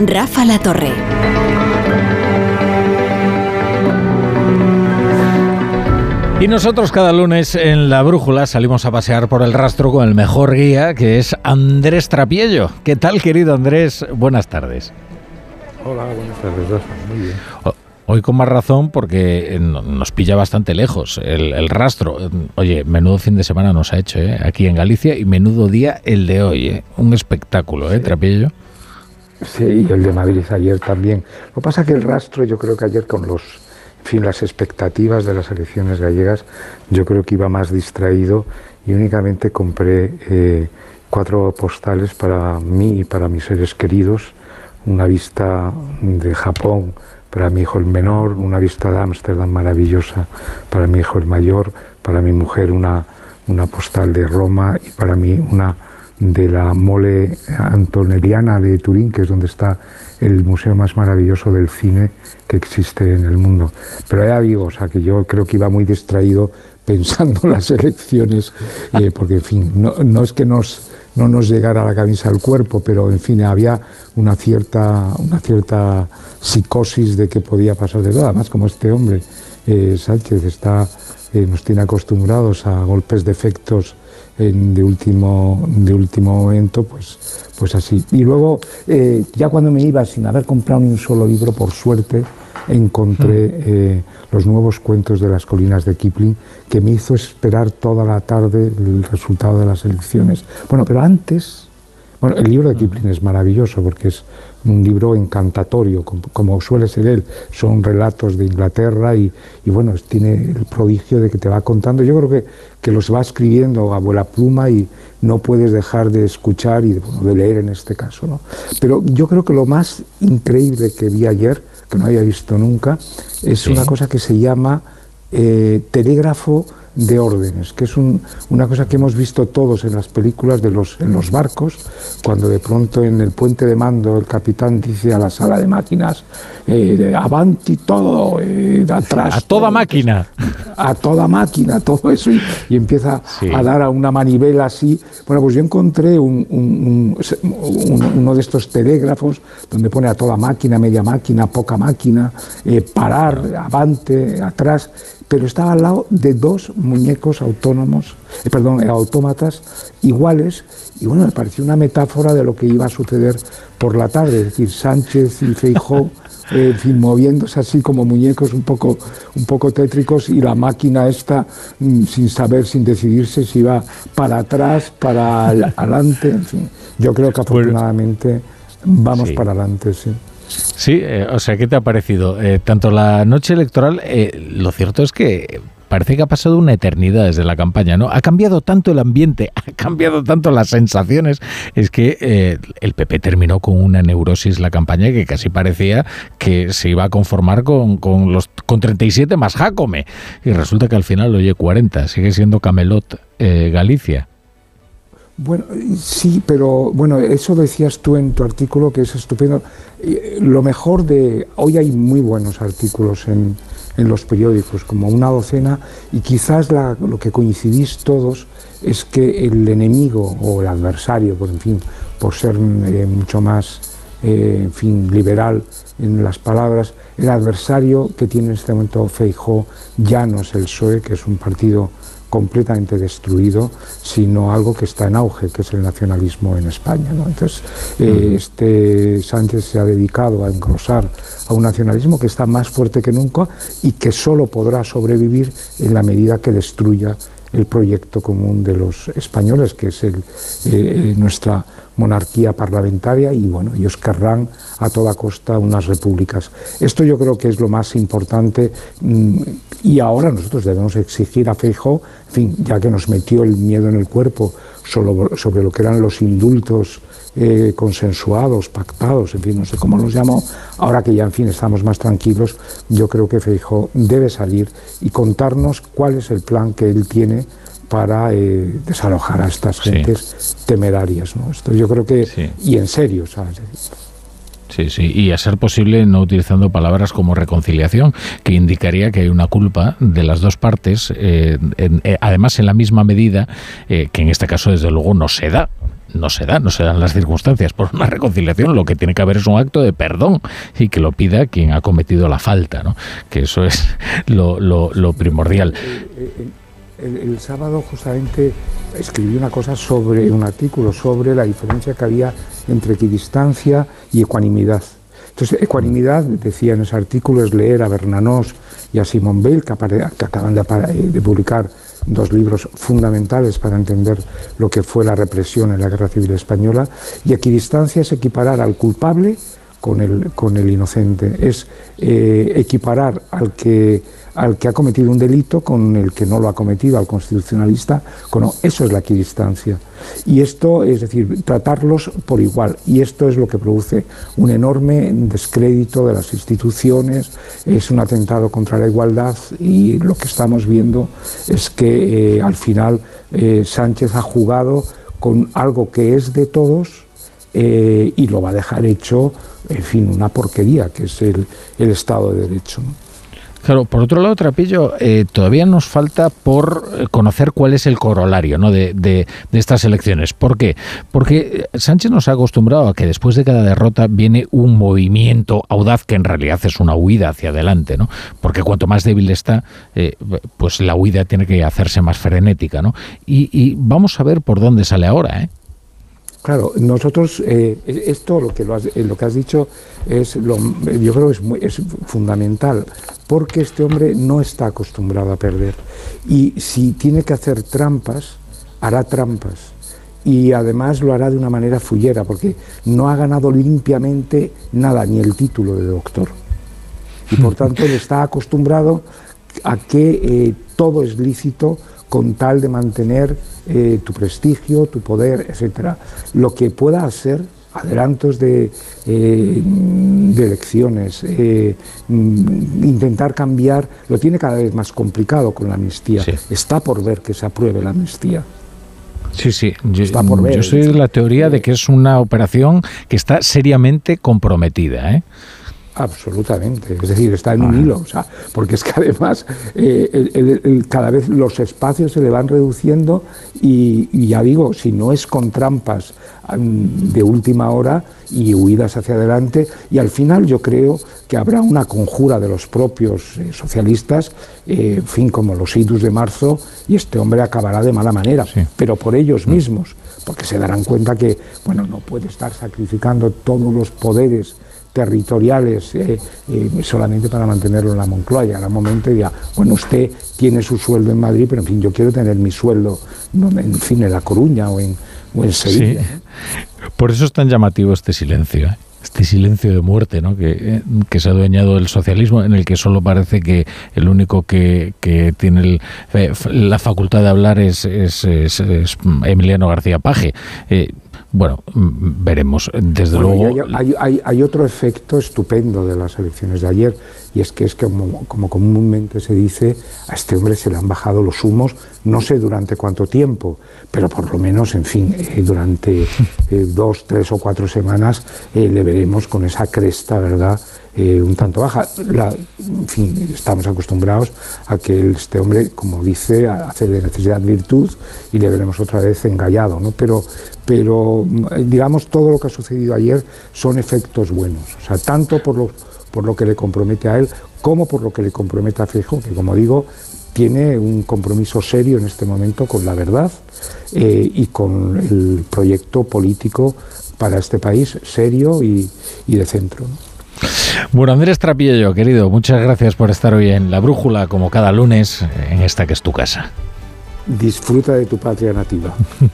Rafa La Torre. Y nosotros cada lunes en La Brújula salimos a pasear por el rastro con el mejor guía, que es Andrés Trapiello. ¿Qué tal, querido Andrés? Buenas tardes. Hola, buenas tardes, Rafa. Muy bien. Hoy con más razón porque eh, nos pilla bastante lejos el, rastro. Oye, menudo fin de semana nos ha hecho ¿eh? aquí en Galicia y menudo día el de hoy. ¿eh? Un espectáculo, ¿eh, Trapiello? Sí, y el de Madrid ayer también. Lo que pasa es que el rastro, yo creo que ayer con los, las expectativas de las elecciones gallegas, yo creo que iba más distraído y únicamente compré eh, cuatro postales para mí y para mis seres queridos, una vista de Japón para mi hijo el menor, una vista de Ámsterdam maravillosa para mi hijo el mayor, para mi mujer una, una postal de Roma y para mí una de la mole antonelliana de Turín, que es donde está el museo más maravilloso del cine que existe en el mundo. Pero ya digo, o sea, que yo creo que iba muy distraído pensando en las elecciones, eh, porque en fin, no, no, es que nos, no nos llegara la camisa al cuerpo, pero en fin, había una cierta, una cierta psicosis de que podía pasar de todo. Además, como este hombre, eh, Sánchez, está, eh, nos tiene acostumbrados a golpes de efectos de, último, de último momento, pues, pues así. Y luego, eh, ya cuando me iba sin haber comprado ni un solo libro, por suerte, encontré hmm. eh, los nuevos cuentos de las colinas de Kipling, que me hizo esperar toda la tarde el resultado de las elecciones. Bueno, pero antes, bueno, el libro de. Kipling es maravilloso porque es un libro encantatorio, como, suele ser él. Son relatos de Inglaterra y, bueno, tiene el prodigio de que te va contando. Yo creo que, que los va escribiendo a abuela pluma y no puedes dejar de escuchar y de, leer en este caso. ¿no? Pero yo creo que lo más increíble que vi ayer, que no había visto nunca, es una cosa que se llama eh, telégrafo de órdenes, que es una cosa que hemos visto todos en las películas de los, en los barcos, cuando de pronto en el puente de mando el capitán dice a la sala de máquinas, eh, avanti todo, eh, atrás. A toda máquina. A toda máquina, todo eso, y, empieza a dar a una manivela así. Bueno, pues yo encontré un, uno de estos telégrafos donde pone a toda máquina, media máquina, poca máquina, eh, parar, avante, atrás pero estaba al lado de dos muñecos autónomos, eh, perdón, autómatas iguales, y bueno, me pareció una metáfora de lo que iba a suceder por la tarde, es decir, Sánchez y Feijó, eh, moviéndose así como muñecos un poco, un poco tétricos y la máquina esta mm, sin saber, sin decidirse si iba para atrás, para adelante, en fin. Yo creo que pues afortunadamente vamos para adelante, sí. Sí, eh, o sea, ¿qué te ha parecido? Eh, tanto la noche electoral, lo cierto es que parece que ha pasado una eternidad desde la campaña, ¿no? Ha cambiado tanto el ambiente, ha cambiado tanto las sensaciones. Es que el PP terminó con una neurosis la campaña que casi parecía que se iba a conformar con, con los con 37 más Jacome. Y resulta que al final, oye, 40, sigue siendo Camelot Galicia. Bueno, sí, pero bueno, eso decías tú en tu artículo que es estupendo. Eh, lo mejor de. Hoy hay muy buenos artículos en, en los periódicos, como una docena, y quizás lo que coincidís todos es que el enemigo o el adversario, pues en fin, por ser eh, mucho más eh, en fin, liberal en las palabras, el adversario que tiene en este momento Feijó ya no es el PSOE, que es un partido completamente destruido, sino algo que está en auge, que es el nacionalismo en España. Entonces, eh, este Sánchez se ha dedicado a engrosar a un nacionalismo que está más fuerte que nunca y que solo podrá sobrevivir en la medida que destruya el proyecto común de los españoles, que es el, eh, nuestra monarquía parlamentaria y bueno, ellos querrán a toda costa unas repúblicas. Esto yo creo que es lo más importante mm, y ahora nosotros debemos exigir a Feijóo, en fin, ya que nos metió el miedo en el cuerpo sobre, sobre lo que eran los indultos eh, consensuados, pactados, en fin, no sé cómo los llamo, ahora que ya en fin estamos más tranquilos, yo creo que Feijóo debe salir y contarnos cuál es el plan que él tiene para eh, desalojar a estas gentes temerarias. ¿no? Esto yo creo que, y en serio, ¿sabes? Sí, sí, y a ser posible no utilizando palabras como reconciliación, que indicaría que hay una culpa de las dos partes, eh, eh, además en la misma medida eh, que en este caso desde luego no se da no se da, no se dan las circunstancias por una reconciliación, lo que tiene que haber es un acto de perdón y que lo pida quien ha cometido la falta, ¿no? que eso es lo, lo, primordial. El, sábado justamente escribí una cosa sobre un artículo sobre la diferencia que había entre equidistancia y ecuanimidad. Entonces, ecuanimidad, decía en ese artículo, es leer a Bernanos y a Simon Bale, que, acaban de, publicar dos libros fundamentales para entender lo que fue la represión en la Guerra Civil Española, y equidistancia es equiparar al culpable con el, con el inocente, es eh, equiparar al que al que ha cometido un delito con el que no lo ha cometido, al constitucionalista, con, eso es la equidistancia. Y esto, es decir, tratarlos por igual. Y esto es lo que produce un enorme descrédito de las instituciones, es un atentado contra la igualdad y lo que estamos viendo es que eh, al final eh, Sánchez ha jugado con algo que es de todos eh, y lo va a dejar hecho, en fin, una porquería, que es el, Estado de Derecho. Claro, por otro lado, Trapillo, eh, todavía nos falta por eh, conocer cuál es el corolario ¿no? de, estas elecciones. ¿Por qué? Porque Sánchez nos ha acostumbrado a que después de cada derrota viene un movimiento audaz que en realidad es una huida hacia adelante, ¿no? Porque cuanto más débil está, pues la huida tiene que hacerse más frenética, ¿no? Y vamos a ver por dónde sale ahora, ¿eh? Claro, nosotros, eh, esto lo que, lo, has, eh, lo que has dicho es, lo, yo creo que es, muy, es fundamental, porque este hombre no está acostumbrado a perder. Y si tiene que hacer trampas, hará trampas. Y además lo hará de una manera fullera, porque no ha ganado limpiamente nada, ni el título de doctor. Y por tanto él está acostumbrado a que eh, todo es lícito con tal de mantener eh, tu prestigio, tu poder, etcétera. Lo que pueda hacer adelantos de, eh, de elecciones, eh, mm, intentar cambiar, lo tiene cada vez más complicado con la amnistía. Está por ver que se apruebe la amnistía. Sí, sí, yo, está por ver. yo soy de la teoría de que es una operación que está seriamente comprometida. ¿eh? Absolutamente, es decir, está en un hilo, o sea, porque es que además eh, cada vez los espacios se le van reduciendo y, ya digo, si no es con trampas de última hora y huidas hacia adelante, y al final yo creo que habrá una conjura de los propios eh, socialistas, eh, en fin, como los idus de marzo, y este hombre acabará de mala manera, pero por ellos mm. mismos, porque se darán cuenta que, bueno, no puede estar sacrificando todos los poderes territoriales eh, eh, solamente para mantenerlo en la Moncloa. Y un momento bueno, usted tiene su sueldo en Madrid, pero en fin, yo quiero tener mi sueldo, en fin, en La Coruña o en, o Sevilla. Por eso es tan llamativo este silencio. ¿eh? este silencio de muerte ¿no? que, que, se ha adueñado del socialismo, en el que solo parece que el único que, que tiene la facultad de hablar es, es, Emiliano García Paje. Bueno, mm, veremos. Desde luego. Hay, otro efecto estupendo de las elecciones de ayer, y es que es que, como, comúnmente se dice, a este hombre se le han bajado los humos, no sé durante cuánto tiempo, pero por lo menos, en fin, eh, durante eh, dos, tres o cuatro semanas eh, le veremos con esa cresta, ¿verdad? Eh, un tanto baja. en fin, estamos acostumbrados a que este hombre, como dice, hace de necesidad virtud y le veremos otra vez engallado, ¿no? Pero, pero digamos, todo lo que ha sucedido ayer son efectos buenos, o sea, tanto por lo, por lo que le compromete a él como por lo que le compromete a Fijo, que como digo, tiene un compromiso serio en este momento con la verdad eh, y con el proyecto político para este país serio y de centro. Bueno, Andrés Trapillo, querido, muchas gracias por estar hoy en La Brújula, como cada lunes, en esta que es tu casa. Disfruta de tu patria nativa.